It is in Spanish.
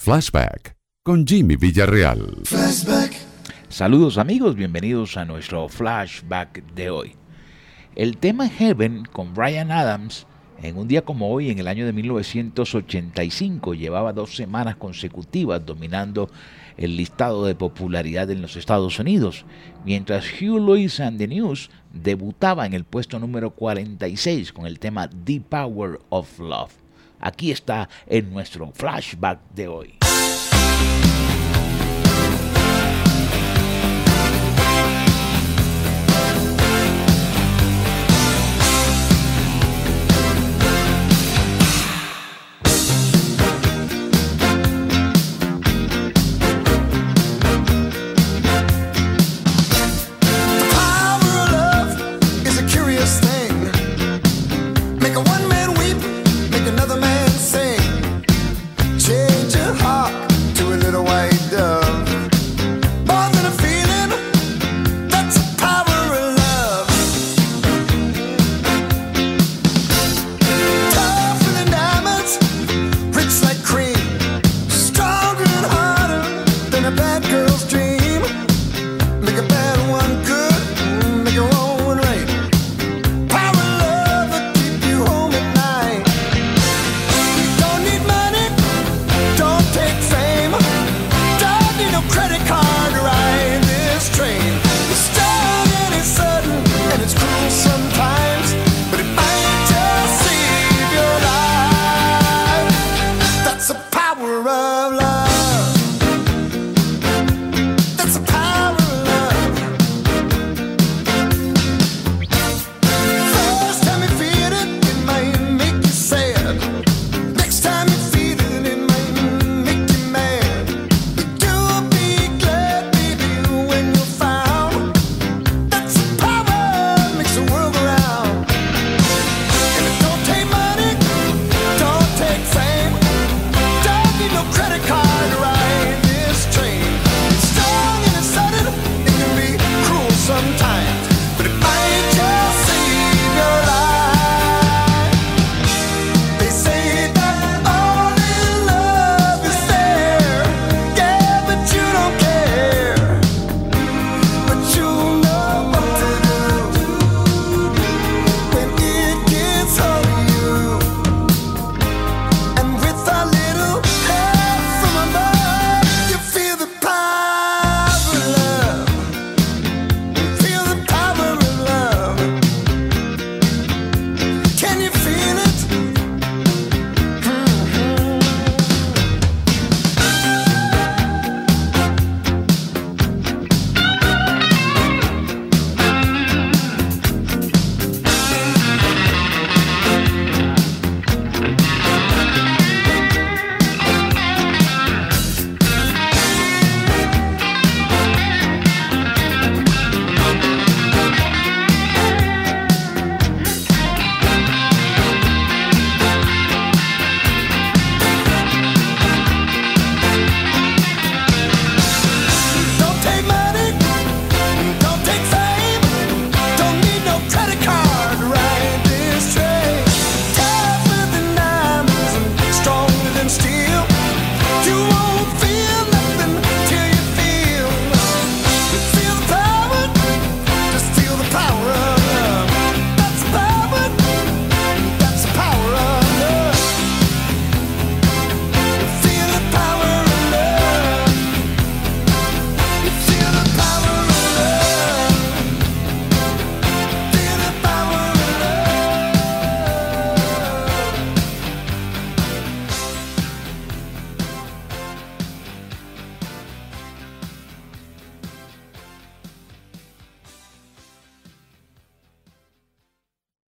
Flashback con Jimmy Villarreal. Saludos amigos, bienvenidos a nuestro flashback de hoy. El tema Heaven con Brian Adams en un día como hoy, en el año de 1985, llevaba dos semanas consecutivas dominando el listado de popularidad en los Estados Unidos, mientras Hugh Lewis and the News debutaba en el puesto número 46 con el tema The Power of Love. Aquí está en nuestro flashback de hoy.